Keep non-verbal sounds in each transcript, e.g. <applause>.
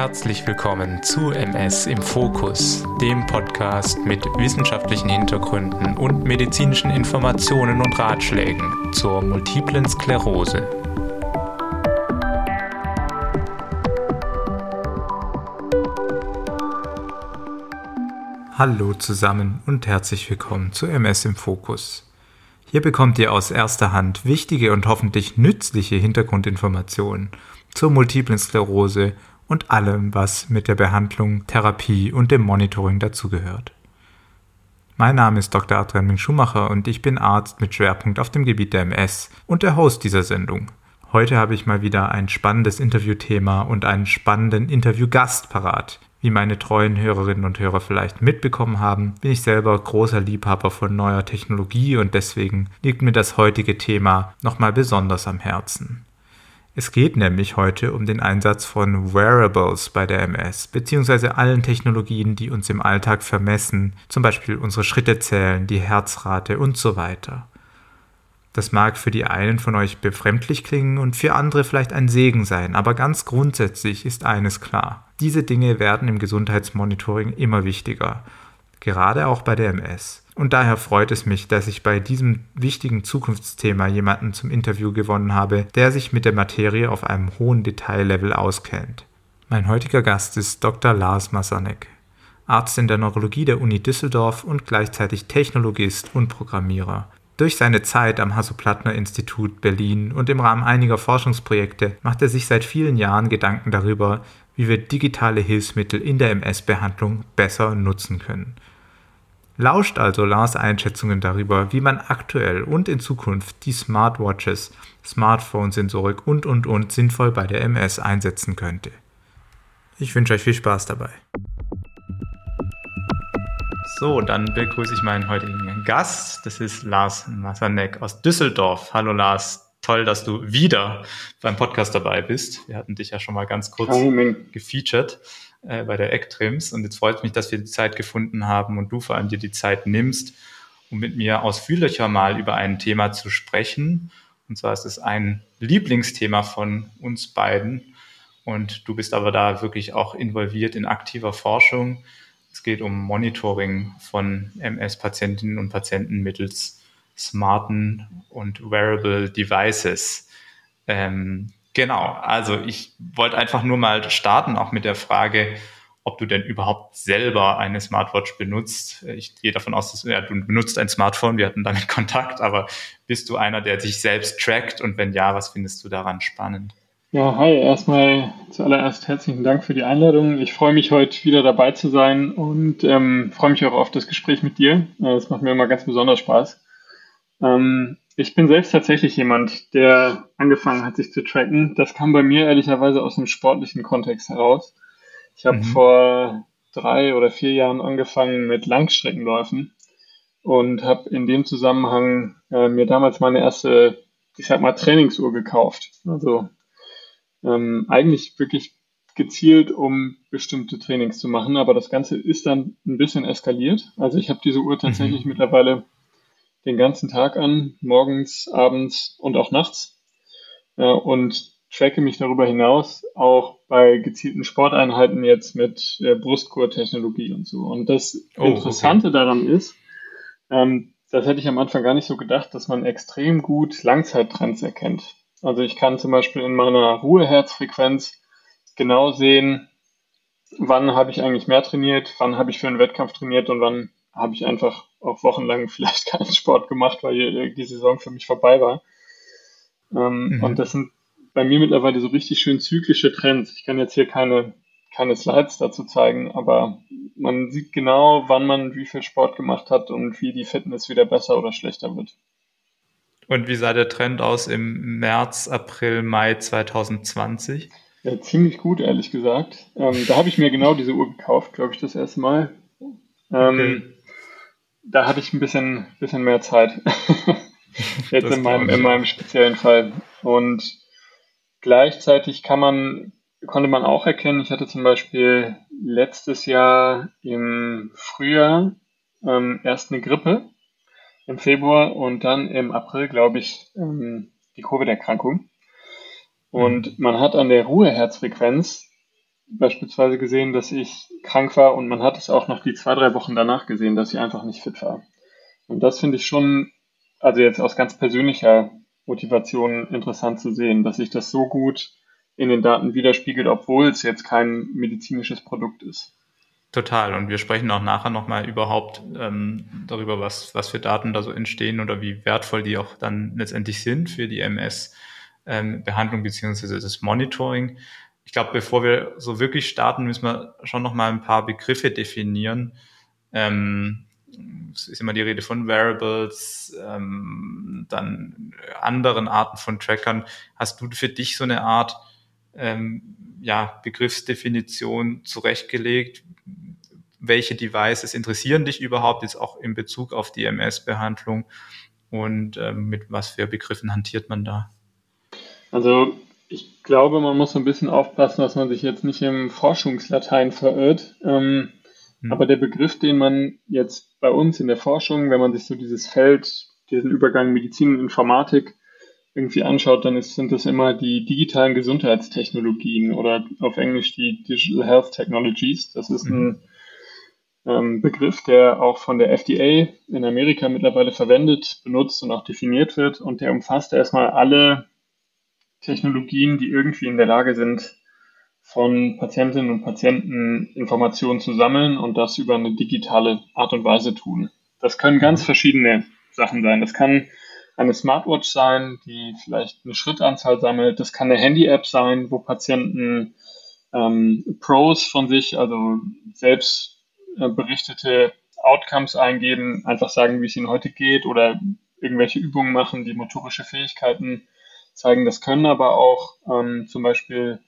Herzlich willkommen zu MS im Fokus, dem Podcast mit wissenschaftlichen Hintergründen und medizinischen Informationen und Ratschlägen zur multiplen Sklerose. Hallo zusammen und herzlich willkommen zu MS im Fokus. Hier bekommt ihr aus erster Hand wichtige und hoffentlich nützliche Hintergrundinformationen zur multiplen Sklerose und allem, was mit der Behandlung, Therapie und dem Monitoring dazugehört. Mein Name ist Dr. Adrian Schumacher und ich bin Arzt mit Schwerpunkt auf dem Gebiet der MS und der Host dieser Sendung. Heute habe ich mal wieder ein spannendes Interviewthema und einen spannenden Interviewgast parat. Wie meine treuen Hörerinnen und Hörer vielleicht mitbekommen haben, bin ich selber großer Liebhaber von neuer Technologie und deswegen liegt mir das heutige Thema nochmal besonders am Herzen. Es geht nämlich heute um den Einsatz von Wearables bei der MS, beziehungsweise allen Technologien, die uns im Alltag vermessen, zum Beispiel unsere Schritte zählen, die Herzrate und so weiter. Das mag für die einen von euch befremdlich klingen und für andere vielleicht ein Segen sein, aber ganz grundsätzlich ist eines klar. Diese Dinge werden im Gesundheitsmonitoring immer wichtiger, gerade auch bei der MS. Und daher freut es mich, dass ich bei diesem wichtigen Zukunftsthema jemanden zum Interview gewonnen habe, der sich mit der Materie auf einem hohen Detaillevel auskennt. Mein heutiger Gast ist Dr. Lars Masanek, Arzt in der Neurologie der Uni Düsseldorf und gleichzeitig Technologist und Programmierer. Durch seine Zeit am Hasso-Plattner-Institut Berlin und im Rahmen einiger Forschungsprojekte macht er sich seit vielen Jahren Gedanken darüber, wie wir digitale Hilfsmittel in der MS-Behandlung besser nutzen können. Lauscht also Lars Einschätzungen darüber, wie man aktuell und in Zukunft die Smartwatches, Smartphone-Sensorik und und und sinnvoll bei der MS einsetzen könnte. Ich wünsche euch viel Spaß dabei. So, dann begrüße ich meinen heutigen Gast. Das ist Lars Masanek aus Düsseldorf. Hallo Lars, toll, dass du wieder beim Podcast dabei bist. Wir hatten dich ja schon mal ganz kurz gefeatured äh, bei der Ecktrims und jetzt freut es mich, dass wir die Zeit gefunden haben und du vor allem dir die Zeit nimmst, um mit mir ausführlicher mal über ein Thema zu sprechen. Und zwar ist es ein Lieblingsthema von uns beiden und du bist aber da wirklich auch involviert in aktiver Forschung. Es geht um Monitoring von MS-Patientinnen und Patienten mittels smarten und wearable Devices. Ähm, genau, also ich wollte einfach nur mal starten, auch mit der Frage, ob du denn überhaupt selber eine Smartwatch benutzt. Ich gehe davon aus, dass ja, du benutzt ein Smartphone, wir hatten damit <laughs> Kontakt, aber bist du einer, der sich selbst trackt und wenn ja, was findest du daran spannend? Ja, hi, erstmal zuallererst herzlichen Dank für die Einladung. Ich freue mich heute wieder dabei zu sein und ähm, freue mich auch auf das Gespräch mit dir. Das macht mir immer ganz besonders Spaß. Ähm, ich bin selbst tatsächlich jemand, der angefangen hat, sich zu tracken. Das kam bei mir ehrlicherweise aus dem sportlichen Kontext heraus. Ich habe mhm. vor drei oder vier Jahren angefangen mit Langstreckenläufen und habe in dem Zusammenhang äh, mir damals meine erste, ich sag mal, Trainingsuhr gekauft. Also ähm, eigentlich wirklich gezielt, um bestimmte Trainings zu machen, aber das Ganze ist dann ein bisschen eskaliert. Also ich habe diese Uhr tatsächlich mhm. mittlerweile den ganzen Tag an, morgens, abends und auch nachts äh, und tracke mich darüber hinaus auch bei gezielten Sporteinheiten jetzt mit äh, Brustkurtechnologie und so. Und das oh, Interessante okay. daran ist, ähm, das hätte ich am Anfang gar nicht so gedacht, dass man extrem gut Langzeittrends erkennt. Also ich kann zum Beispiel in meiner Ruheherzfrequenz genau sehen, wann habe ich eigentlich mehr trainiert, wann habe ich für einen Wettkampf trainiert und wann habe ich einfach auch wochenlang <laughs> vielleicht keinen Sport gemacht, weil die Saison für mich vorbei war. Ähm, mhm. Und das sind bei mir mittlerweile so richtig schön zyklische Trends. Ich kann jetzt hier keine, keine Slides dazu zeigen, aber man sieht genau, wann man wie viel Sport gemacht hat und wie die Fitness wieder besser oder schlechter wird. Und wie sah der Trend aus im März, April, Mai 2020? Ja, ziemlich gut, ehrlich gesagt. Ähm, da habe ich mir genau diese Uhr gekauft, glaube ich, das erste Mal. Ähm, okay. Da hatte ich ein bisschen, bisschen mehr Zeit. <laughs> Jetzt in meinem, in meinem speziellen Fall. Und gleichzeitig kann man, konnte man auch erkennen, ich hatte zum Beispiel letztes Jahr im Frühjahr ähm, erst eine Grippe im Februar und dann im April, glaube ich, ähm, die Covid-Erkrankung. Und mhm. man hat an der Ruheherzfrequenz beispielsweise gesehen, dass ich krank war und man hat es auch noch die zwei, drei Wochen danach gesehen, dass ich einfach nicht fit war. Und das finde ich schon, also jetzt aus ganz persönlicher Motivation interessant zu sehen, dass sich das so gut in den Daten widerspiegelt, obwohl es jetzt kein medizinisches Produkt ist. Total. Und wir sprechen auch nachher nochmal überhaupt ähm, darüber, was, was für Daten da so entstehen oder wie wertvoll die auch dann letztendlich sind für die MS-Behandlung ähm, beziehungsweise das Monitoring. Ich glaube, bevor wir so wirklich starten, müssen wir schon nochmal ein paar Begriffe definieren. Ähm, es ist immer die Rede von Variables, ähm, dann anderen Arten von Trackern. Hast du für dich so eine Art ähm, ja, Begriffsdefinition zurechtgelegt? Welche Devices interessieren dich überhaupt jetzt auch in Bezug auf die MS-Behandlung und ähm, mit was für Begriffen hantiert man da? Also ich glaube, man muss so ein bisschen aufpassen, dass man sich jetzt nicht im Forschungslatein verirrt. Ähm, hm. Aber der Begriff, den man jetzt bei uns in der Forschung, wenn man sich so dieses Feld, diesen Übergang Medizin und Informatik irgendwie anschaut, dann ist, sind das immer die digitalen Gesundheitstechnologien oder auf Englisch die Digital Health Technologies. Das ist ein mhm. ähm, Begriff, der auch von der FDA in Amerika mittlerweile verwendet, benutzt und auch definiert wird. Und der umfasst erstmal alle Technologien, die irgendwie in der Lage sind, von Patientinnen und Patienten Informationen zu sammeln und das über eine digitale Art und Weise tun. Das können ganz verschiedene Sachen sein. Das kann eine Smartwatch sein, die vielleicht eine Schrittanzahl sammelt. Das kann eine Handy-App sein, wo Patienten ähm, Pros von sich, also selbst äh, berichtete Outcomes eingeben, einfach sagen, wie es ihnen heute geht oder irgendwelche Übungen machen, die motorische Fähigkeiten zeigen. Das können aber auch ähm, zum Beispiel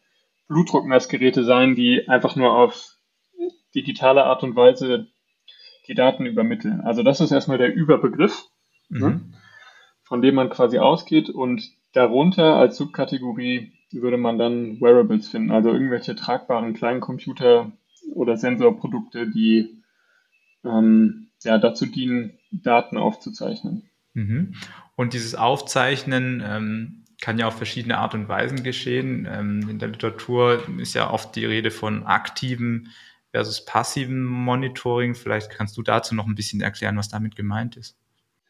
Blutdruckmessgeräte sein, die einfach nur auf digitale Art und Weise die Daten übermitteln. Also das ist erstmal der Überbegriff. Ne? Mhm. Ne? von dem man quasi ausgeht und darunter als Subkategorie würde man dann Wearables finden, also irgendwelche tragbaren kleinen Computer oder Sensorprodukte, die ähm, ja, dazu dienen, Daten aufzuzeichnen. Mhm. Und dieses Aufzeichnen ähm, kann ja auf verschiedene Art und Weisen geschehen. Ähm, in der Literatur ist ja oft die Rede von aktiven versus passiven Monitoring. Vielleicht kannst du dazu noch ein bisschen erklären, was damit gemeint ist.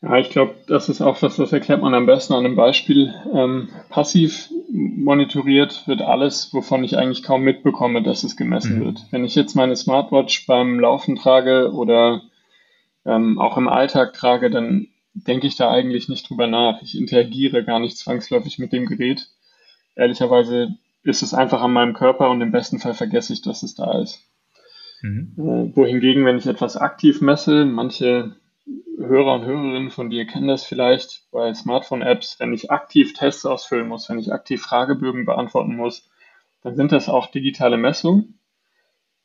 Ja, ich glaube, das ist auch was, das erklärt man am besten an einem Beispiel. Ähm, passiv monitoriert wird alles, wovon ich eigentlich kaum mitbekomme, dass es gemessen mhm. wird. Wenn ich jetzt meine Smartwatch beim Laufen trage oder ähm, auch im Alltag trage, dann denke ich da eigentlich nicht drüber nach. Ich interagiere gar nicht zwangsläufig mit dem Gerät. Ehrlicherweise ist es einfach an meinem Körper und im besten Fall vergesse ich, dass es da ist. Mhm. Äh, wohingegen, wenn ich etwas aktiv messe, manche Hörer und Hörerinnen von dir kennen das vielleicht bei Smartphone-Apps, wenn ich aktiv Tests ausfüllen muss, wenn ich aktiv Fragebögen beantworten muss, dann sind das auch digitale Messungen.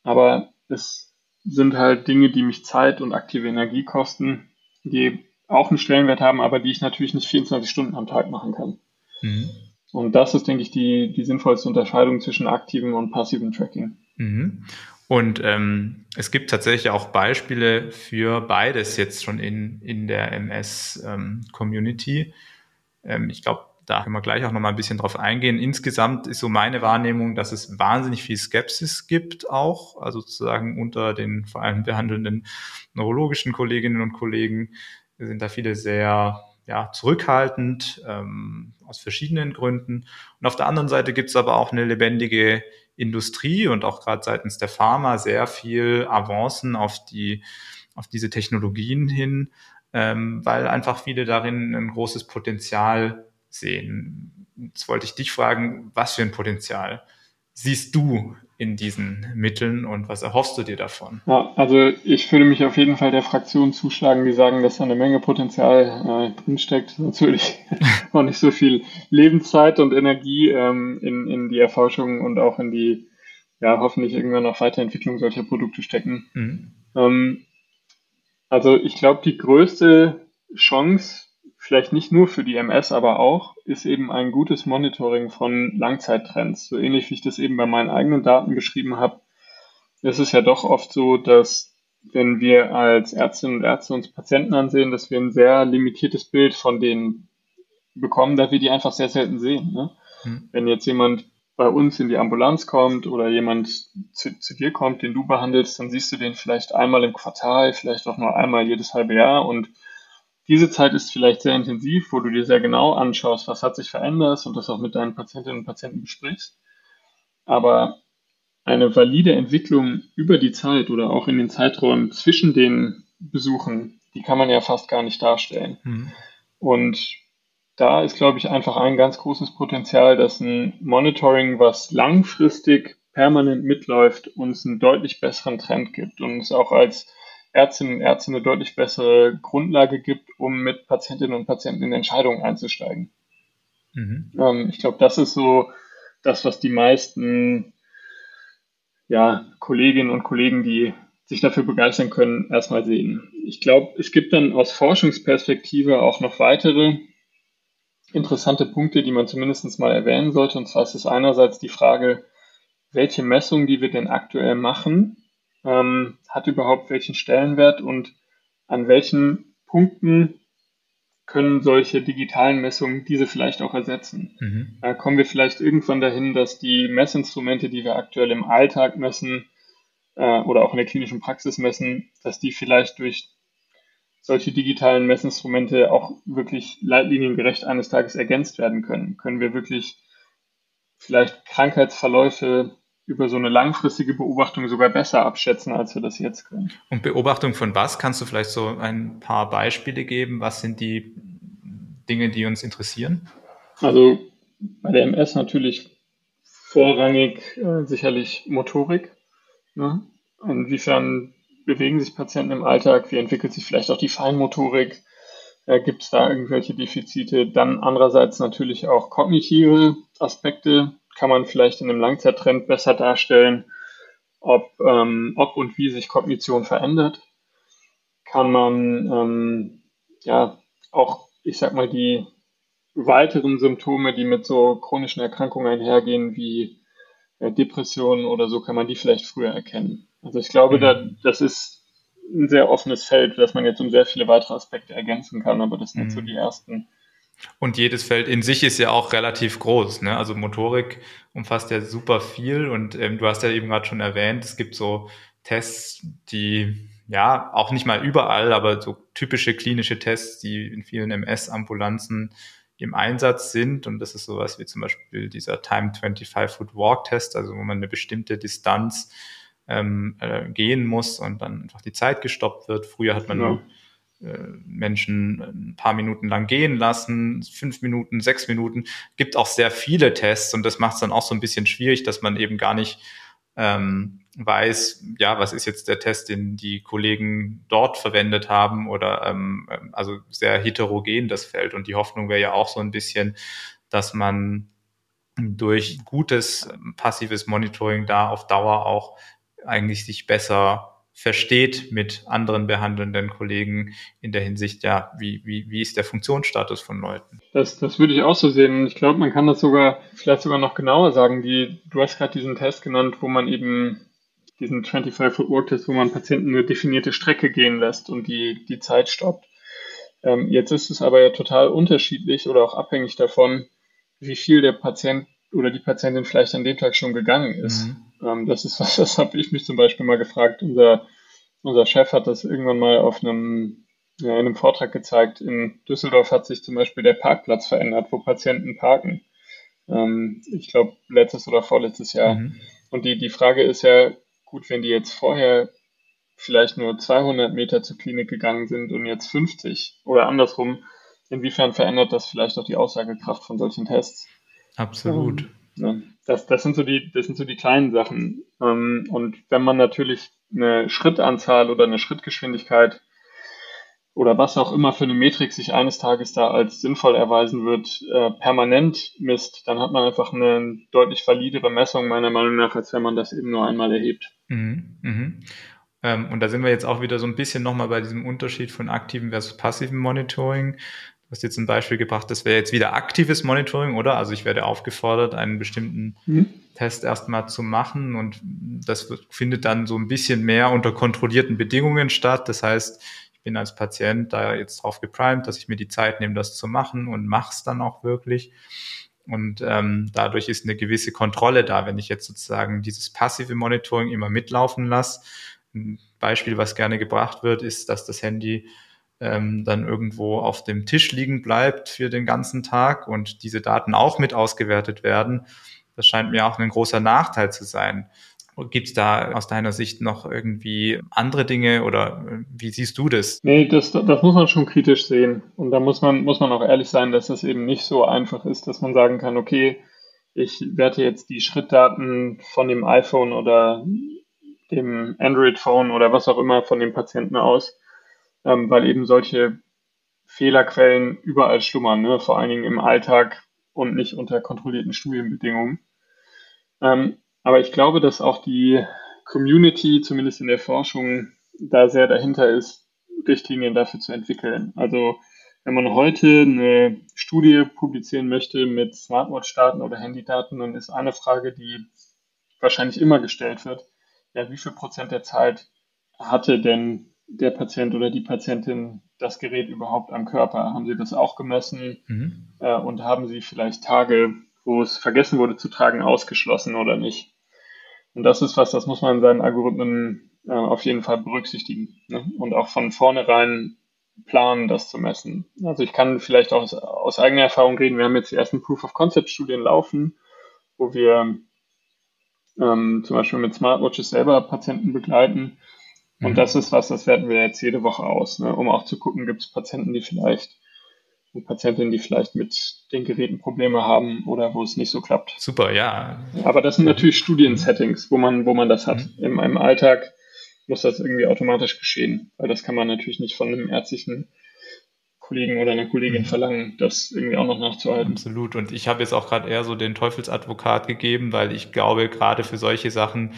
Aber es sind halt Dinge, die mich Zeit und aktive Energie kosten, die auch einen Stellenwert haben, aber die ich natürlich nicht 24 Stunden am Tag machen kann. Mhm. Und das ist, denke ich, die, die sinnvollste Unterscheidung zwischen aktivem und passivem Tracking. Mhm. Und ähm, es gibt tatsächlich auch Beispiele für beides jetzt schon in, in der MS-Community. Ähm, ähm, ich glaube, da können wir gleich auch noch mal ein bisschen drauf eingehen. Insgesamt ist so meine Wahrnehmung, dass es wahnsinnig viel Skepsis gibt auch, also sozusagen unter den vor allem behandelnden neurologischen Kolleginnen und Kollegen sind da viele sehr ja, zurückhaltend ähm, aus verschiedenen Gründen. Und auf der anderen Seite gibt es aber auch eine lebendige Industrie und auch gerade seitens der Pharma sehr viel Avancen auf die auf diese Technologien hin, ähm, weil einfach viele darin ein großes Potenzial sehen. Jetzt wollte ich dich fragen, was für ein Potenzial siehst du in diesen Mitteln und was erhoffst du dir davon? Ja, also ich würde mich auf jeden Fall der Fraktion zuschlagen, die sagen, dass da eine Menge Potenzial äh, drinsteckt. Sonst würde ich <laughs> auch nicht so viel Lebenszeit und Energie ähm, in, in die Erforschung und auch in die, ja, hoffentlich irgendwann noch Weiterentwicklung solcher Produkte stecken. Mhm. Ähm, also ich glaube, die größte Chance vielleicht nicht nur für die MS, aber auch, ist eben ein gutes Monitoring von Langzeittrends. So ähnlich wie ich das eben bei meinen eigenen Daten beschrieben habe, ist es ja doch oft so, dass wenn wir als Ärztinnen und Ärzte uns Patienten ansehen, dass wir ein sehr limitiertes Bild von denen bekommen, da wir die einfach sehr selten sehen. Ne? Mhm. Wenn jetzt jemand bei uns in die Ambulanz kommt oder jemand zu, zu, dir kommt, den du behandelst, dann siehst du den vielleicht einmal im Quartal, vielleicht auch nur einmal jedes halbe Jahr. Und diese Zeit ist vielleicht sehr intensiv, wo du dir sehr genau anschaust, was hat sich verändert und das auch mit deinen Patientinnen und Patienten besprichst. Aber eine valide Entwicklung über die Zeit oder auch in den Zeiträumen zwischen den Besuchen, die kann man ja fast gar nicht darstellen. Mhm. Und da ist, glaube ich, einfach ein ganz großes Potenzial, dass ein Monitoring, was langfristig permanent mitläuft, uns einen deutlich besseren Trend gibt und es auch als Ärztinnen und Ärzte eine deutlich bessere Grundlage gibt, um mit Patientinnen und Patienten in Entscheidungen einzusteigen. Mhm. Ähm, ich glaube, das ist so das, was die meisten ja, Kolleginnen und Kollegen, die sich dafür begeistern können, erstmal sehen. Ich glaube, es gibt dann aus Forschungsperspektive auch noch weitere interessante Punkte, die man zumindest mal erwähnen sollte. Und zwar ist es einerseits die Frage, welche Messung, die wir denn aktuell machen, ähm, hat überhaupt welchen Stellenwert und an welchen Punkten können solche digitalen Messungen diese vielleicht auch ersetzen. Mhm. Da kommen wir vielleicht irgendwann dahin, dass die Messinstrumente, die wir aktuell im Alltag messen äh, oder auch in der klinischen Praxis messen, dass die vielleicht durch solche digitalen Messinstrumente auch wirklich leitliniengerecht eines Tages ergänzt werden können? Können wir wirklich vielleicht Krankheitsverläufe über so eine langfristige Beobachtung sogar besser abschätzen, als wir das jetzt können? Und Beobachtung von was? Kannst du vielleicht so ein paar Beispiele geben? Was sind die Dinge, die uns interessieren? Also bei der MS natürlich vorrangig äh, sicherlich Motorik. Ne? Inwiefern bewegen sich Patienten im Alltag? Wie entwickelt sich vielleicht auch die Feinmotorik? Äh, Gibt es da irgendwelche Defizite? Dann andererseits natürlich auch kognitive Aspekte. Kann man vielleicht in einem Langzeittrend besser darstellen, ob, ähm, ob und wie sich Kognition verändert? Kann man ähm, ja auch, ich sag mal, die weiteren Symptome, die mit so chronischen Erkrankungen einhergehen, wie äh, Depressionen oder so, kann man die vielleicht früher erkennen. Also ich glaube, mhm. da, das ist ein sehr offenes Feld, das man jetzt um sehr viele weitere Aspekte ergänzen kann, aber das sind mhm. so die ersten. Und jedes Feld in sich ist ja auch relativ groß. Ne? Also Motorik umfasst ja super viel und ähm, du hast ja eben gerade schon erwähnt, es gibt so Tests, die ja auch nicht mal überall, aber so typische klinische Tests, die in vielen MS-Ambulanzen im Einsatz sind. Und das ist sowas wie zum Beispiel dieser Time 25 Foot Walk Test, also wo man eine bestimmte Distanz ähm, äh, gehen muss und dann einfach die Zeit gestoppt wird. Früher hat man ja. Äh, Menschen ein paar Minuten lang gehen lassen, fünf Minuten, sechs Minuten. Gibt auch sehr viele Tests und das macht es dann auch so ein bisschen schwierig, dass man eben gar nicht ähm, weiß, ja, was ist jetzt der Test, den die Kollegen dort verwendet haben oder ähm, also sehr heterogen das Feld. Und die Hoffnung wäre ja auch so ein bisschen, dass man durch gutes passives Monitoring da auf Dauer auch eigentlich sich besser versteht mit anderen behandelnden Kollegen in der Hinsicht, ja, wie, wie, wie ist der Funktionsstatus von Leuten? Das, das würde ich auch so sehen. Ich glaube, man kann das sogar, vielleicht sogar noch genauer sagen. Die, du hast gerade diesen Test genannt, wo man eben diesen 25-Foot-Work-Test, wo man Patienten eine definierte Strecke gehen lässt und die, die Zeit stoppt. Ähm, jetzt ist es aber ja total unterschiedlich oder auch abhängig davon, wie viel der Patient oder die Patientin vielleicht an dem Tag schon gegangen ist. Mhm. Ähm, das ist <laughs> was, das habe ich mich zum Beispiel mal gefragt. Unser, unser Chef hat das irgendwann mal auf einem, ja, in einem Vortrag gezeigt. In Düsseldorf hat sich zum Beispiel der Parkplatz verändert, wo Patienten parken. Ähm, ich glaube, letztes oder vorletztes Jahr. Mhm. Und die, die Frage ist ja, gut, wenn die jetzt vorher vielleicht nur 200 Meter zur Klinik gegangen sind und jetzt 50 oder andersrum, inwiefern verändert das vielleicht auch die Aussagekraft von solchen Tests? Absolut. Ne? Das, das, sind so die, das sind so die kleinen Sachen. Ähm, und wenn man natürlich eine Schrittanzahl oder eine Schrittgeschwindigkeit oder was auch immer für eine Metrik sich eines Tages da als sinnvoll erweisen wird, äh, permanent misst, dann hat man einfach eine deutlich validere Messung meiner Meinung nach, als wenn man das eben nur einmal erhebt. Mhm, mhm. Ähm, und da sind wir jetzt auch wieder so ein bisschen nochmal bei diesem Unterschied von aktivem versus passivem Monitoring. Du hast jetzt ein Beispiel gebracht, das wäre jetzt wieder aktives Monitoring, oder? Also ich werde aufgefordert, einen bestimmten mhm. Test erstmal zu machen und das findet dann so ein bisschen mehr unter kontrollierten Bedingungen statt. Das heißt, ich bin als Patient da jetzt drauf geprimed, dass ich mir die Zeit nehme, das zu machen und mache es dann auch wirklich. Und ähm, dadurch ist eine gewisse Kontrolle da, wenn ich jetzt sozusagen dieses passive Monitoring immer mitlaufen lasse. Ein Beispiel, was gerne gebracht wird, ist, dass das Handy ähm, dann irgendwo auf dem Tisch liegen bleibt für den ganzen Tag und diese Daten auch mit ausgewertet werden. Das scheint mir auch ein großer Nachteil zu sein. Gibt es da aus deiner Sicht noch irgendwie andere Dinge oder äh, wie siehst du das? Nee, das, das muss man schon kritisch sehen. Und da muss man, muss man auch ehrlich sein, dass das eben nicht so einfach ist, dass man sagen kann, okay, ich werte jetzt die Schrittdaten von dem iPhone oder dem Android-Phone oder was auch immer von dem Patienten aus, ähm, weil eben solche Fehlerquellen überall schlummern, ne? vor allen Dingen im Alltag und nicht unter kontrollierten Studienbedingungen. Ähm, aber ich glaube, dass auch die Community, zumindest in der Forschung, da sehr dahinter ist, Richtlinien dafür zu entwickeln. Also wenn man heute eine Studie publizieren möchte mit Smartwatch-Daten oder Handydaten, dann ist eine Frage, die wahrscheinlich immer gestellt wird, ja, wie viel Prozent der Zeit hatte denn der Patient oder die Patientin das Gerät überhaupt am Körper? Haben Sie das auch gemessen? Mhm. Äh, und haben Sie vielleicht Tage, wo es vergessen wurde zu tragen, ausgeschlossen oder nicht? Und das ist was, das muss man in seinen Algorithmen äh, auf jeden Fall berücksichtigen ne? und auch von vornherein planen, das zu messen. Also ich kann vielleicht auch aus, aus eigener Erfahrung reden. Wir haben jetzt die ersten Proof-of-Concept-Studien laufen, wo wir ähm, zum Beispiel mit Smartwatches selber Patienten begleiten. Und mhm. das ist was, das werten wir jetzt jede Woche aus, ne? um auch zu gucken, gibt es Patienten, die vielleicht und Patientinnen, die vielleicht mit den Geräten Probleme haben oder wo es nicht so klappt. Super, ja. Aber das sind natürlich Studiensettings, wo man, wo man das hat. Mhm. Im, Im Alltag muss das irgendwie automatisch geschehen, weil das kann man natürlich nicht von einem ärztlichen Kollegen oder einer Kollegin mhm. verlangen, das irgendwie auch noch nachzuhalten. Absolut. Und ich habe jetzt auch gerade eher so den Teufelsadvokat gegeben, weil ich glaube, gerade für solche Sachen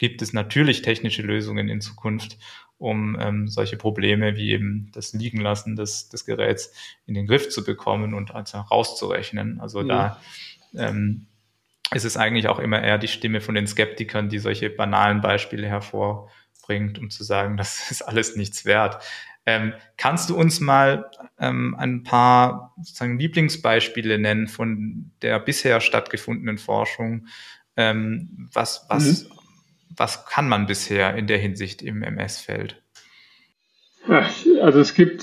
gibt es natürlich technische Lösungen in Zukunft um ähm, solche Probleme wie eben das Liegenlassen des, des Geräts in den Griff zu bekommen und also rauszurechnen. Also mhm. da ähm, ist es eigentlich auch immer eher die Stimme von den Skeptikern, die solche banalen Beispiele hervorbringt, um zu sagen, <laughs> das ist alles nichts wert. Ähm, kannst du uns mal ähm, ein paar sozusagen Lieblingsbeispiele nennen von der bisher stattgefundenen Forschung? Ähm, was, was, mhm was kann man bisher in der Hinsicht im MS-Feld? also es gibt,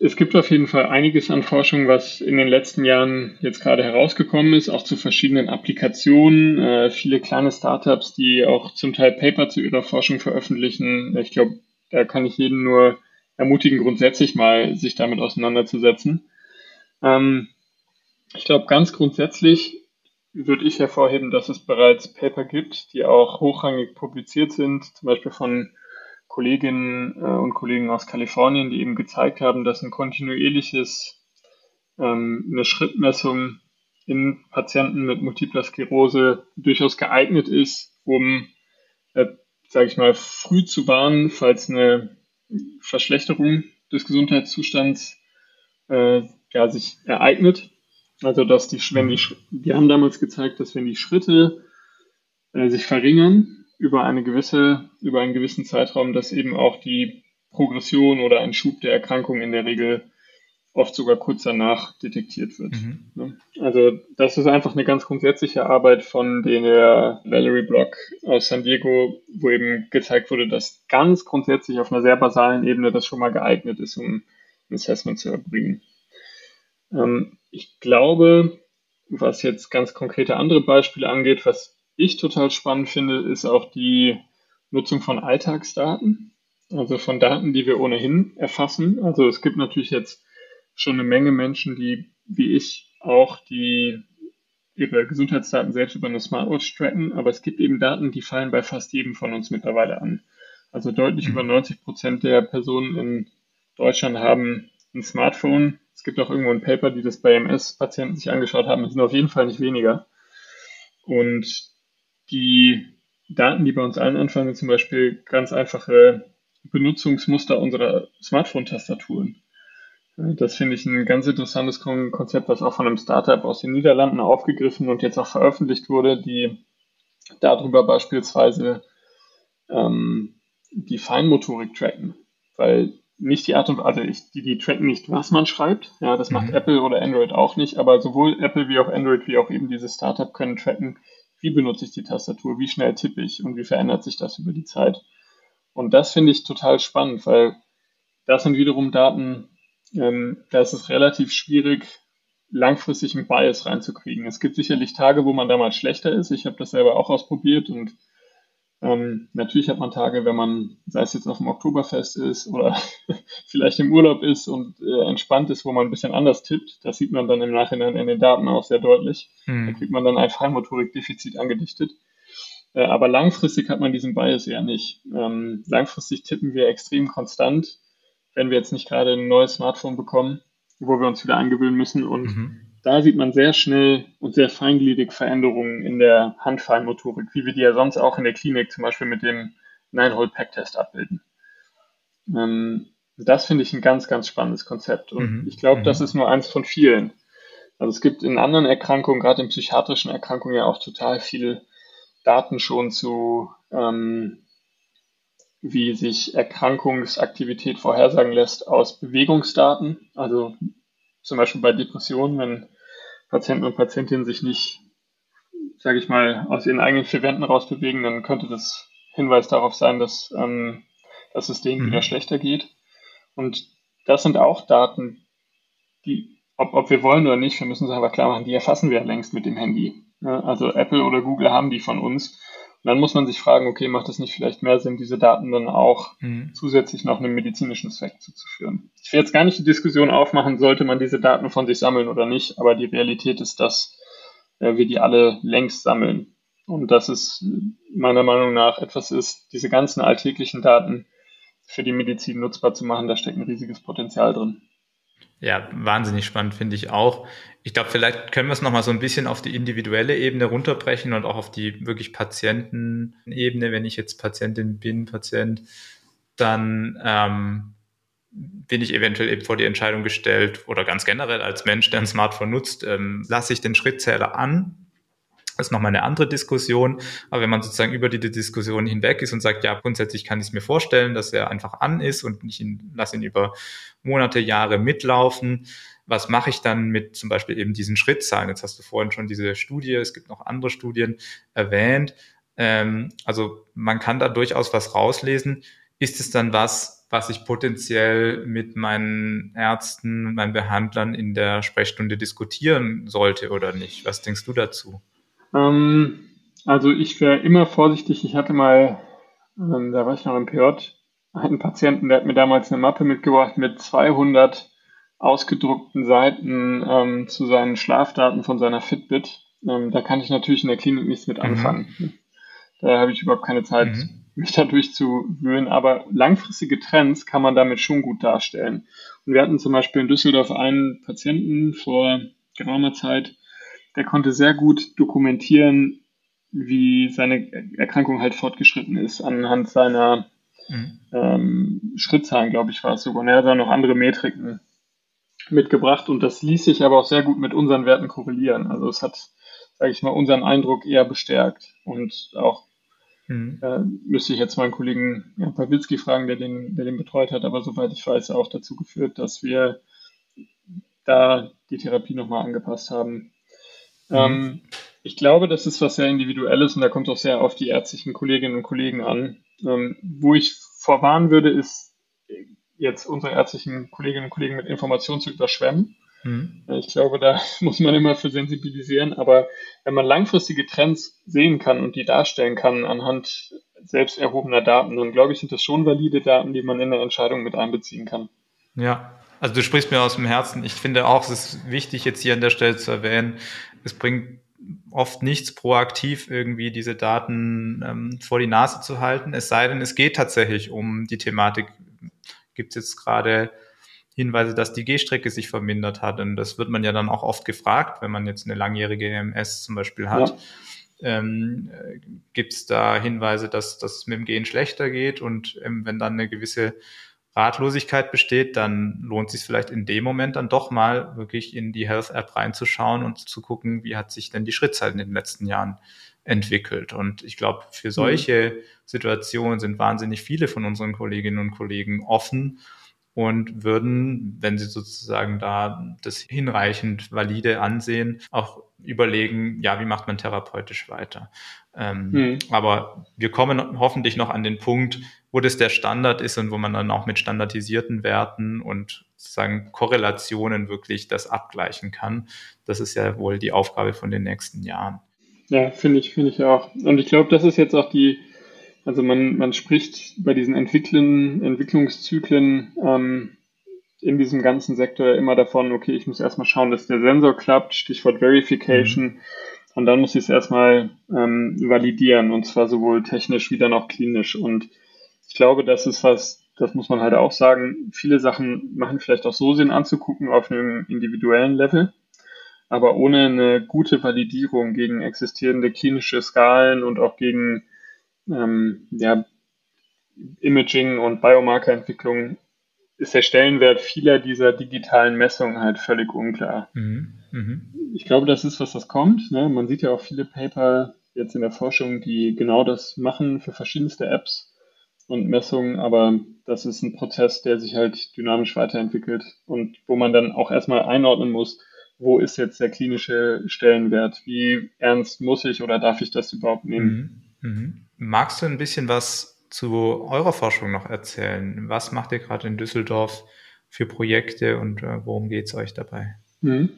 es gibt auf jeden Fall einiges an Forschung, was in den letzten Jahren jetzt gerade herausgekommen ist, auch zu verschiedenen Applikationen. Äh, viele kleine Startups, die auch zum Teil Paper zu ihrer Forschung veröffentlichen. Ich glaube, da kann ich jeden nur ermutigen, grundsätzlich mal sich damit auseinanderzusetzen. Ähm, ich glaube, ganz grundsätzlich würde ich hervorheben, dass es bereits Paper gibt, die auch hochrangig publiziert sind, zum Beispiel von Kolleginnen äh, und Kollegen aus Kalifornien, die eben gezeigt haben, dass ein kontinuierliches, ähm, eine Schrittmessung in Patienten mit multipler Sklerose durchaus geeignet ist, um, äh, sage ich mal, früh zu warnen, falls eine Verschlechterung des Gesundheitszustands äh, ja, sich ereignet also, dass die, wenn die, wir haben damals gezeigt, dass wenn die Schritte äh, sich verringern über eine gewisse, über einen gewissen Zeitraum, dass eben auch die Progression oder ein Schub der Erkrankung in der Regel oft sogar kurz danach detektiert wird. Mhm. Ne? Also das ist einfach eine ganz grundsätzliche Arbeit von der Valerie Block aus San Diego, wo eben gezeigt wurde, dass ganz grundsätzlich auf einer sehr basalen Ebene das schon mal geeignet ist, um ein Assessment zu erbringen. Ähm, ich glaube, was jetzt ganz konkrete andere Beispiele angeht, was ich total spannend finde, ist auch die Nutzung von Alltagsdaten, also von Daten, die wir ohnehin erfassen. Also es gibt natürlich jetzt schon eine Menge Menschen, die, wie ich, auch die ihre Gesundheitsdaten selbst über eine Smartwatch tracken, aber es gibt eben Daten, die fallen bei fast jedem von uns mittlerweile an. Also deutlich mhm. über 90 Prozent der Personen in Deutschland haben ein Smartphone es gibt auch irgendwo ein Paper, die das bei MS-Patienten sich angeschaut haben. Es sind auf jeden Fall nicht weniger. Und die Daten, die bei uns allen anfangen, sind zum Beispiel ganz einfache Benutzungsmuster unserer Smartphone-Tastaturen. Das finde ich ein ganz interessantes Konzept, was auch von einem Startup aus den Niederlanden aufgegriffen und jetzt auch veröffentlicht wurde, die darüber beispielsweise ähm, die Feinmotorik tracken. Weil nicht die Art und also ich, die, die tracken nicht, was man schreibt. Ja, das macht mhm. Apple oder Android auch nicht, aber sowohl Apple wie auch Android wie auch eben dieses Startup können tracken, wie benutze ich die Tastatur, wie schnell tippe ich und wie verändert sich das über die Zeit. Und das finde ich total spannend, weil das sind wiederum Daten, ähm, da ist es relativ schwierig, langfristig einen Bias reinzukriegen. Es gibt sicherlich Tage, wo man da mal schlechter ist. Ich habe das selber auch ausprobiert und ähm, natürlich hat man Tage, wenn man, sei es jetzt auf dem Oktoberfest ist oder <laughs> vielleicht im Urlaub ist und äh, entspannt ist, wo man ein bisschen anders tippt. Das sieht man dann im Nachhinein in den Daten auch sehr deutlich. Mhm. Da kriegt man dann ein Feinmotorikdefizit angedichtet. Äh, aber langfristig hat man diesen Bias eher nicht. Ähm, langfristig tippen wir extrem konstant, wenn wir jetzt nicht gerade ein neues Smartphone bekommen, wo wir uns wieder eingewöhnen müssen und mhm da sieht man sehr schnell und sehr feingliedrig Veränderungen in der Handfeinmotorik, wie wir die ja sonst auch in der Klinik zum Beispiel mit dem Nine-Hole-Pack-Test abbilden. Ähm, das finde ich ein ganz, ganz spannendes Konzept. Und mhm. ich glaube, mhm. das ist nur eins von vielen. Also es gibt in anderen Erkrankungen, gerade in psychiatrischen Erkrankungen, ja auch total viele Daten schon zu, ähm, wie sich Erkrankungsaktivität vorhersagen lässt aus Bewegungsdaten. Also zum Beispiel bei Depressionen, wenn Patienten und Patientinnen sich nicht, sage ich mal, aus ihren eigenen vier Wänden rausbewegen, dann könnte das Hinweis darauf sein, dass, ähm, dass es denen mhm. wieder schlechter geht. Und das sind auch Daten, die, ob, ob wir wollen oder nicht, wir müssen es einfach klar machen, die erfassen wir längst mit dem Handy. Ja, also Apple oder Google haben die von uns. Dann muss man sich fragen, okay, macht es nicht vielleicht mehr Sinn, diese Daten dann auch mhm. zusätzlich noch einem medizinischen Zweck zuzuführen? Ich will jetzt gar nicht die Diskussion aufmachen, sollte man diese Daten von sich sammeln oder nicht, aber die Realität ist, dass äh, wir die alle längst sammeln. Und dass es meiner Meinung nach etwas ist, diese ganzen alltäglichen Daten für die Medizin nutzbar zu machen, da steckt ein riesiges Potenzial drin. Ja, wahnsinnig spannend finde ich auch. Ich glaube, vielleicht können wir es nochmal so ein bisschen auf die individuelle Ebene runterbrechen und auch auf die wirklich Patientenebene. Wenn ich jetzt Patientin bin, Patient, dann ähm, bin ich eventuell eben vor die Entscheidung gestellt oder ganz generell als Mensch, der ein Smartphone nutzt, ähm, lasse ich den Schrittzähler an ist nochmal eine andere Diskussion. Aber wenn man sozusagen über die Diskussion hinweg ist und sagt, ja, grundsätzlich kann ich es mir vorstellen, dass er einfach an ist und ich ihn, lasse ihn über Monate, Jahre mitlaufen. Was mache ich dann mit zum Beispiel eben diesen Schrittzahlen? Jetzt hast du vorhin schon diese Studie, es gibt noch andere Studien erwähnt. Ähm, also man kann da durchaus was rauslesen. Ist es dann was, was ich potenziell mit meinen Ärzten, meinen Behandlern in der Sprechstunde diskutieren sollte oder nicht? Was denkst du dazu? Ähm, also ich wäre immer vorsichtig. Ich hatte mal, ähm, da war ich noch im PJ, einen Patienten, der hat mir damals eine Mappe mitgebracht mit 200 ausgedruckten Seiten ähm, zu seinen Schlafdaten von seiner Fitbit. Ähm, da kann ich natürlich in der Klinik nichts mit mhm. anfangen. Mhm. Da habe ich überhaupt keine Zeit, mhm. mich dadurch zu wühlen. Aber langfristige Trends kann man damit schon gut darstellen. Und wir hatten zum Beispiel in Düsseldorf einen Patienten vor geraumer Zeit, der konnte sehr gut dokumentieren, wie seine Erkrankung halt fortgeschritten ist, anhand seiner mhm. ähm, Schrittzahlen, glaube ich, war es sogar. Und er hat dann noch andere Metriken mitgebracht und das ließ sich aber auch sehr gut mit unseren Werten korrelieren. Also es hat, sage ich mal, unseren Eindruck eher bestärkt und auch mhm. äh, müsste ich jetzt meinen Kollegen ja, Pawlitzki fragen, der den, der den betreut hat, aber soweit ich weiß, auch dazu geführt, dass wir da die Therapie nochmal angepasst haben Mhm. Ähm, ich glaube, das ist was sehr Individuelles und da kommt auch sehr auf die ärztlichen Kolleginnen und Kollegen an. Ähm, wo ich vorwarnen würde, ist jetzt unsere ärztlichen Kolleginnen und Kollegen mit Informationen zu überschwemmen. Mhm. Ich glaube, da <laughs> muss man immer für sensibilisieren, aber wenn man langfristige Trends sehen kann und die darstellen kann anhand selbst erhobener Daten, dann glaube ich, sind das schon valide Daten, die man in der Entscheidung mit einbeziehen kann. Ja, also du sprichst mir aus dem Herzen. Ich finde auch, es ist wichtig, jetzt hier an der Stelle zu erwähnen, es bringt oft nichts, proaktiv irgendwie diese Daten ähm, vor die Nase zu halten. Es sei denn, es geht tatsächlich um die Thematik. Gibt es jetzt gerade Hinweise, dass die Gehstrecke sich vermindert hat? Und das wird man ja dann auch oft gefragt, wenn man jetzt eine langjährige EMS zum Beispiel hat. Ja. Ähm, Gibt es da Hinweise, dass das mit dem Gehen schlechter geht? Und ähm, wenn dann eine gewisse Ratlosigkeit besteht, dann lohnt es sich vielleicht in dem Moment dann doch mal wirklich in die Health App reinzuschauen und zu gucken, wie hat sich denn die Schrittzeit in den letzten Jahren entwickelt. Und ich glaube, für solche mhm. Situationen sind wahnsinnig viele von unseren Kolleginnen und Kollegen offen und würden, wenn sie sozusagen da das hinreichend valide ansehen, auch überlegen, ja, wie macht man therapeutisch weiter. Ähm, mhm. Aber wir kommen hoffentlich noch an den Punkt, wo das der Standard ist und wo man dann auch mit standardisierten Werten und sozusagen Korrelationen wirklich das abgleichen kann. Das ist ja wohl die Aufgabe von den nächsten Jahren. Ja, finde ich, finde ich auch. Und ich glaube, das ist jetzt auch die, also man, man spricht bei diesen Entwickeln, Entwicklungszyklen ähm, in diesem ganzen Sektor immer davon, okay, ich muss erstmal schauen, dass der Sensor klappt, Stichwort Verification. Mhm. Und dann muss ich es erstmal ähm, validieren, und zwar sowohl technisch wie dann auch klinisch. Und glaube, das ist was, das muss man halt auch sagen, viele Sachen machen vielleicht auch so Sinn anzugucken auf einem individuellen Level. Aber ohne eine gute Validierung gegen existierende klinische Skalen und auch gegen ähm, ja, Imaging und Biomarkerentwicklung ist der Stellenwert vieler dieser digitalen Messungen halt völlig unklar. Mhm. Mhm. Ich glaube, das ist, was das kommt. Ne? Man sieht ja auch viele Paper jetzt in der Forschung, die genau das machen für verschiedenste Apps und Messungen, aber das ist ein Prozess, der sich halt dynamisch weiterentwickelt und wo man dann auch erstmal einordnen muss, wo ist jetzt der klinische Stellenwert? Wie ernst muss ich oder darf ich das überhaupt nehmen? Mhm. Mhm. Magst du ein bisschen was zu eurer Forschung noch erzählen? Was macht ihr gerade in Düsseldorf für Projekte und äh, worum geht es euch dabei? Mhm.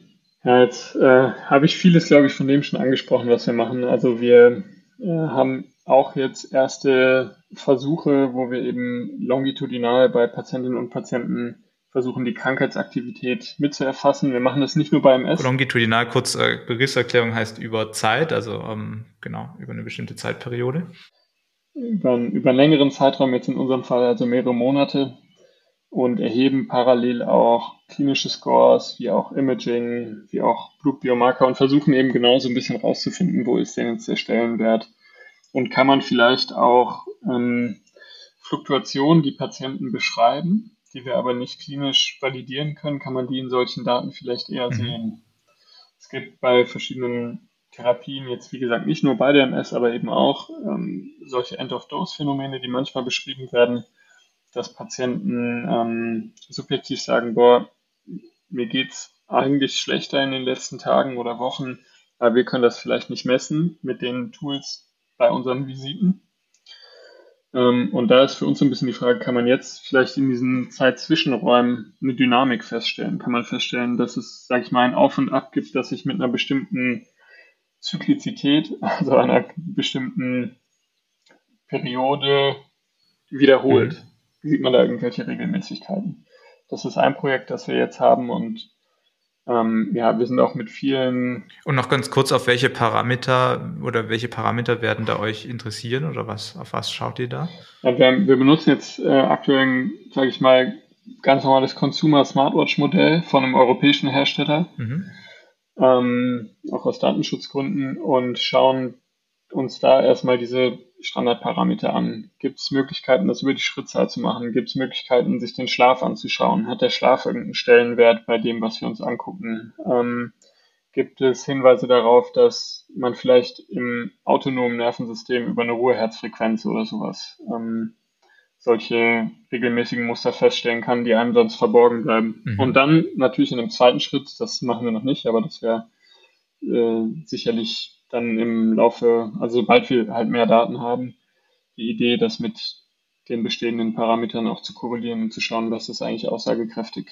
Ja, jetzt äh, habe ich vieles, glaube ich, von dem schon angesprochen, was wir machen. Also wir äh, haben auch jetzt erste Versuche, wo wir eben longitudinal bei Patientinnen und Patienten versuchen, die Krankheitsaktivität mitzuerfassen. Wir machen das nicht nur bei MS. Longitudinal, kurz äh, Begriffserklärung heißt über Zeit, also ähm, genau, über eine bestimmte Zeitperiode. Über, über einen längeren Zeitraum, jetzt in unserem Fall also mehrere Monate und erheben parallel auch klinische Scores, wie auch Imaging, wie auch Blutbiomarker und versuchen eben genauso ein bisschen rauszufinden, wo ist denn jetzt der Stellenwert und kann man vielleicht auch ähm, Fluktuationen, die Patienten beschreiben, die wir aber nicht klinisch validieren können, kann man die in solchen Daten vielleicht eher mhm. sehen. Es gibt bei verschiedenen Therapien jetzt, wie gesagt, nicht nur bei der MS, aber eben auch ähm, solche End-of-Dose-Phänomene, die manchmal beschrieben werden, dass Patienten ähm, subjektiv sagen, boah, mir geht's eigentlich schlechter in den letzten Tagen oder Wochen, aber wir können das vielleicht nicht messen mit den Tools bei unseren Visiten. Ähm, und da ist für uns so ein bisschen die Frage, kann man jetzt vielleicht in diesen Zeit-Zwischenräumen eine Dynamik feststellen? Kann man feststellen, dass es, sage ich mal, ein Auf und Ab gibt, dass sich mit einer bestimmten Zyklizität, <laughs> also einer bestimmten Periode wiederholt? Mhm. Sieht man da irgendwelche Regelmäßigkeiten? Das ist ein Projekt, das wir jetzt haben und ähm, ja, wir sind auch mit vielen. Und noch ganz kurz, auf welche Parameter oder welche Parameter werden da euch interessieren oder was, auf was schaut ihr da? Ja, wir, wir, benutzen jetzt äh, aktuell, sage ich mal, ganz normales Consumer Smartwatch Modell von einem europäischen Hersteller, mhm. ähm, auch aus Datenschutzgründen und schauen uns da erstmal diese Standardparameter an? Gibt es Möglichkeiten, das über die Schrittzahl zu machen? Gibt es Möglichkeiten, sich den Schlaf anzuschauen? Hat der Schlaf irgendeinen Stellenwert bei dem, was wir uns angucken? Ähm, gibt es Hinweise darauf, dass man vielleicht im autonomen Nervensystem über eine Ruheherzfrequenz oder sowas ähm, solche regelmäßigen Muster feststellen kann, die einem sonst verborgen bleiben. Mhm. Und dann natürlich in einem zweiten Schritt, das machen wir noch nicht, aber das wäre äh, sicherlich dann im Laufe, also sobald wir halt mehr Daten haben, die Idee, das mit den bestehenden Parametern auch zu korrelieren und zu schauen, was ist eigentlich aussagekräftig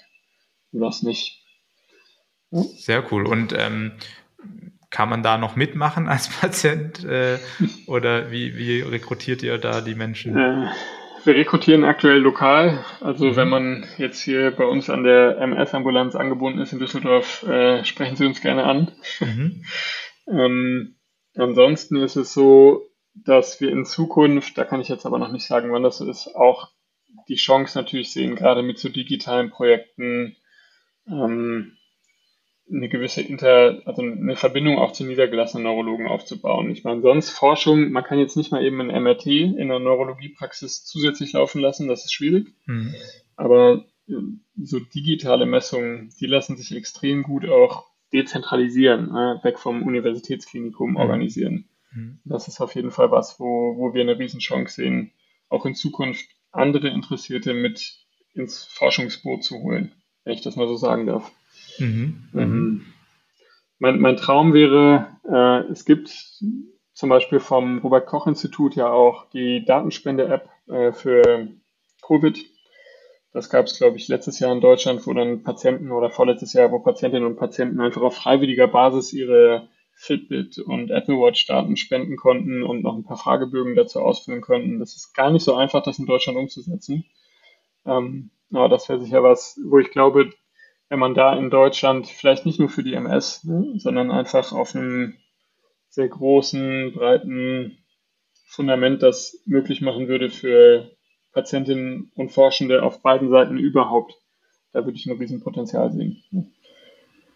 und was nicht. Ja. Sehr cool. Und ähm, kann man da noch mitmachen als <laughs> Patient äh, oder wie, wie rekrutiert ihr da die Menschen? Äh, wir rekrutieren aktuell lokal. Also mhm. wenn man jetzt hier bei uns an der MS-Ambulanz angebunden ist in Düsseldorf, äh, sprechen Sie uns gerne an. Mhm. <laughs> Ähm, ansonsten ist es so, dass wir in Zukunft, da kann ich jetzt aber noch nicht sagen, wann das so ist, auch die Chance natürlich sehen, gerade mit so digitalen Projekten ähm, eine gewisse Inter, also eine Verbindung auch zu niedergelassenen Neurologen aufzubauen. Ich meine, sonst Forschung, man kann jetzt nicht mal eben ein MRT in der Neurologiepraxis zusätzlich laufen lassen, das ist schwierig. Mhm. Aber äh, so digitale Messungen, die lassen sich extrem gut auch dezentralisieren, äh, weg vom Universitätsklinikum mhm. organisieren. Mhm. Das ist auf jeden Fall was, wo, wo wir eine Riesenchance sehen, auch in Zukunft andere Interessierte mit ins Forschungsboot zu holen, wenn ich das mal so sagen darf. Mhm. Ähm, mhm. mein, mein Traum wäre, äh, es gibt zum Beispiel vom Robert Koch Institut ja auch die Datenspende-App äh, für Covid. Das gab es, glaube ich, letztes Jahr in Deutschland, wo dann Patienten oder vorletztes Jahr, wo Patientinnen und Patienten einfach auf freiwilliger Basis ihre Fitbit und Apple Watch Daten spenden konnten und noch ein paar Fragebögen dazu ausfüllen konnten. Das ist gar nicht so einfach, das in Deutschland umzusetzen. Ähm, aber das wäre sicher was, wo ich glaube, wenn man da in Deutschland vielleicht nicht nur für die MS, ne, sondern einfach auf einem sehr großen, breiten Fundament das möglich machen würde für Patientinnen und Forschende auf beiden Seiten überhaupt. Da würde ich ein Riesenpotenzial sehen.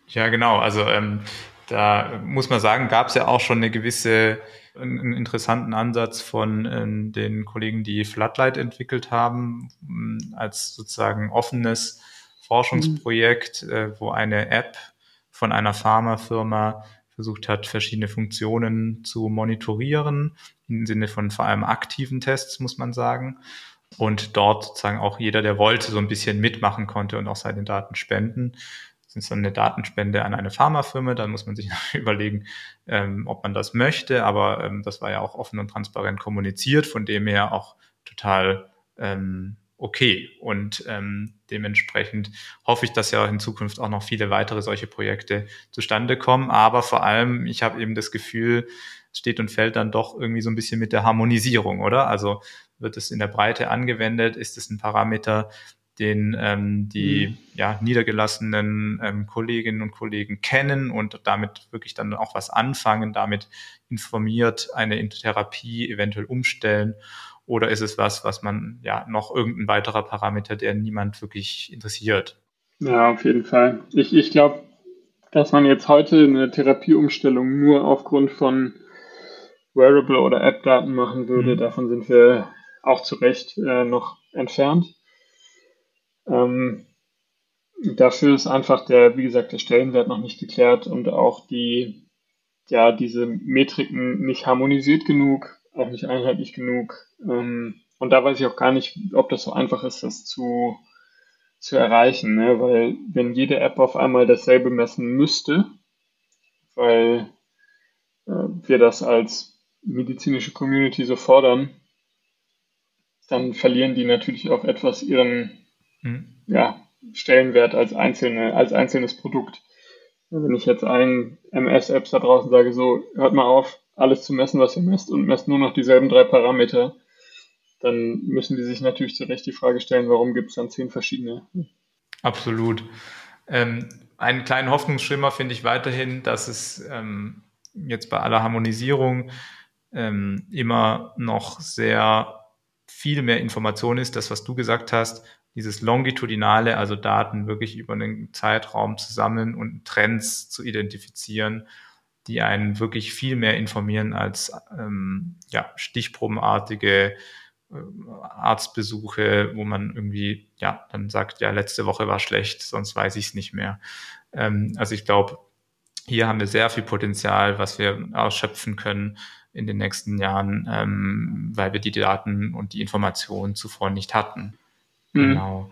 Ja, genau. Also ähm, da muss man sagen, gab es ja auch schon eine gewisse, einen interessanten Ansatz von äh, den Kollegen, die Floodlight entwickelt haben, mm, als sozusagen offenes Forschungsprojekt, mhm. äh, wo eine App von einer Pharmafirma versucht hat, verschiedene Funktionen zu monitorieren, im Sinne von vor allem aktiven Tests, muss man sagen. Und dort sozusagen auch jeder, der wollte, so ein bisschen mitmachen konnte und auch seine Daten spenden sind so eine Datenspende an eine Pharmafirma, dann muss man sich <laughs> überlegen, ähm, ob man das möchte, aber ähm, das war ja auch offen und transparent kommuniziert, von dem her auch total ähm, okay. Und ähm, dementsprechend hoffe ich, dass ja in Zukunft auch noch viele weitere solche Projekte zustande kommen. Aber vor allem, ich habe eben das Gefühl, steht und fällt dann doch irgendwie so ein bisschen mit der Harmonisierung, oder? Also wird es in der Breite angewendet? Ist es ein Parameter, den ähm, die mhm. ja, niedergelassenen ähm, Kolleginnen und Kollegen kennen und damit wirklich dann auch was anfangen, damit informiert eine Therapie eventuell umstellen? Oder ist es was, was man ja noch irgendein weiterer Parameter, der niemand wirklich interessiert? Ja, auf jeden Fall. Ich, ich glaube, dass man jetzt heute eine Therapieumstellung nur aufgrund von Wearable oder App-Daten machen würde, mhm. davon sind wir auch zu Recht äh, noch entfernt. Ähm, dafür ist einfach der, wie gesagt, der Stellenwert noch nicht geklärt und auch die, ja, diese Metriken nicht harmonisiert genug, auch nicht einheitlich genug. Ähm, und da weiß ich auch gar nicht, ob das so einfach ist, das zu, zu erreichen, ne? weil wenn jede App auf einmal dasselbe messen müsste, weil äh, wir das als medizinische Community so fordern, dann verlieren die natürlich auch etwas ihren mhm. ja, Stellenwert als, einzelne, als einzelnes Produkt. Wenn ich jetzt allen MS-Apps da draußen sage, so, hört mal auf, alles zu messen, was ihr messt und messt nur noch dieselben drei Parameter, dann müssen die sich natürlich zu Recht die Frage stellen, warum gibt es dann zehn verschiedene. Absolut. Ähm, einen kleinen Hoffnungsschimmer finde ich weiterhin, dass es ähm, jetzt bei aller Harmonisierung ähm, immer noch sehr viel mehr Information ist, das, was du gesagt hast, dieses Longitudinale, also Daten wirklich über einen Zeitraum zu sammeln und Trends zu identifizieren, die einen wirklich viel mehr informieren als ähm, ja, stichprobenartige äh, Arztbesuche, wo man irgendwie ja dann sagt, ja, letzte Woche war schlecht, sonst weiß ich es nicht mehr. Ähm, also ich glaube, hier haben wir sehr viel Potenzial, was wir ausschöpfen können in den nächsten Jahren, ähm, weil wir die Daten und die Informationen zuvor nicht hatten. Mhm. Genau.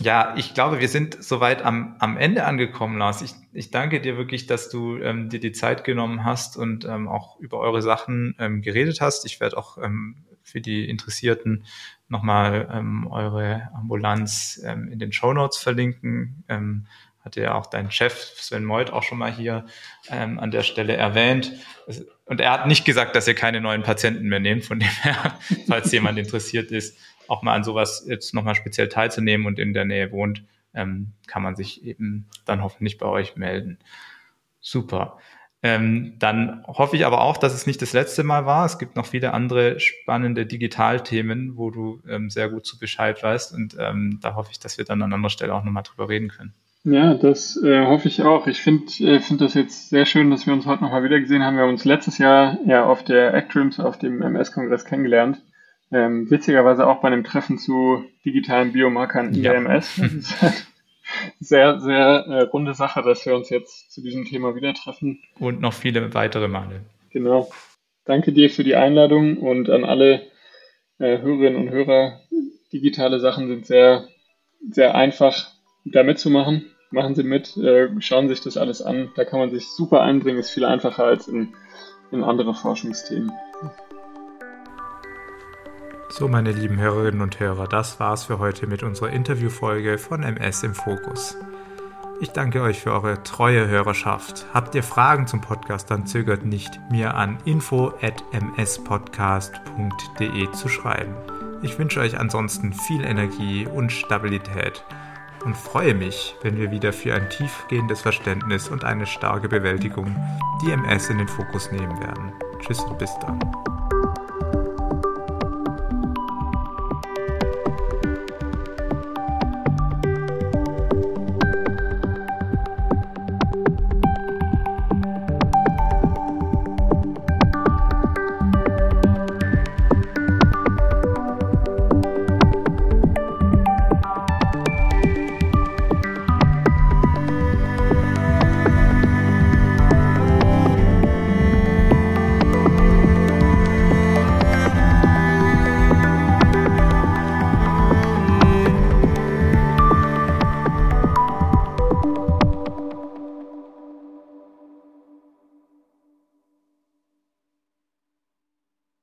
Ja, ich glaube, wir sind soweit am, am Ende angekommen, Lars. Ich, ich danke dir wirklich, dass du ähm, dir die Zeit genommen hast und ähm, auch über eure Sachen ähm, geredet hast. Ich werde auch ähm, für die Interessierten nochmal ähm, eure Ambulanz ähm, in den Show Notes verlinken. Ähm, hatte ja auch dein Chef Sven Meuth auch schon mal hier ähm, an der Stelle erwähnt. Und er hat nicht gesagt, dass ihr keine neuen Patienten mehr nehmt, von dem her, <laughs> falls jemand interessiert ist, auch mal an sowas jetzt nochmal speziell teilzunehmen und in der Nähe wohnt, ähm, kann man sich eben dann hoffentlich bei euch melden. Super. Ähm, dann hoffe ich aber auch, dass es nicht das letzte Mal war. Es gibt noch viele andere spannende Digitalthemen, wo du ähm, sehr gut zu Bescheid weißt. Und ähm, da hoffe ich, dass wir dann an anderer Stelle auch nochmal drüber reden können. Ja, das äh, hoffe ich auch. Ich finde äh, find das jetzt sehr schön, dass wir uns heute nochmal wieder gesehen haben. Wir haben uns letztes Jahr ja auf der Actrims, auf dem MS-Kongress kennengelernt. Ähm, witzigerweise auch bei einem Treffen zu digitalen Biomarkern in ja. der MS. Das ist <laughs> halt sehr, sehr äh, runde Sache, dass wir uns jetzt zu diesem Thema wieder treffen. Und noch viele weitere Male. Genau. Danke dir für die Einladung und an alle äh, Hörerinnen und Hörer. Digitale Sachen sind sehr sehr einfach, da mitzumachen. Machen Sie mit, äh, schauen sich das alles an. Da kann man sich super einbringen, ist viel einfacher als in, in andere Forschungsthemen. So, meine lieben Hörerinnen und Hörer, das war's für heute mit unserer Interviewfolge von MS im Fokus. Ich danke euch für eure treue Hörerschaft. Habt ihr Fragen zum Podcast, dann zögert nicht, mir an info@mspodcast.de zu schreiben. Ich wünsche euch ansonsten viel Energie und Stabilität und freue mich, wenn wir wieder für ein tiefgehendes Verständnis und eine starke Bewältigung die MS in den Fokus nehmen werden. Tschüss und bis dann.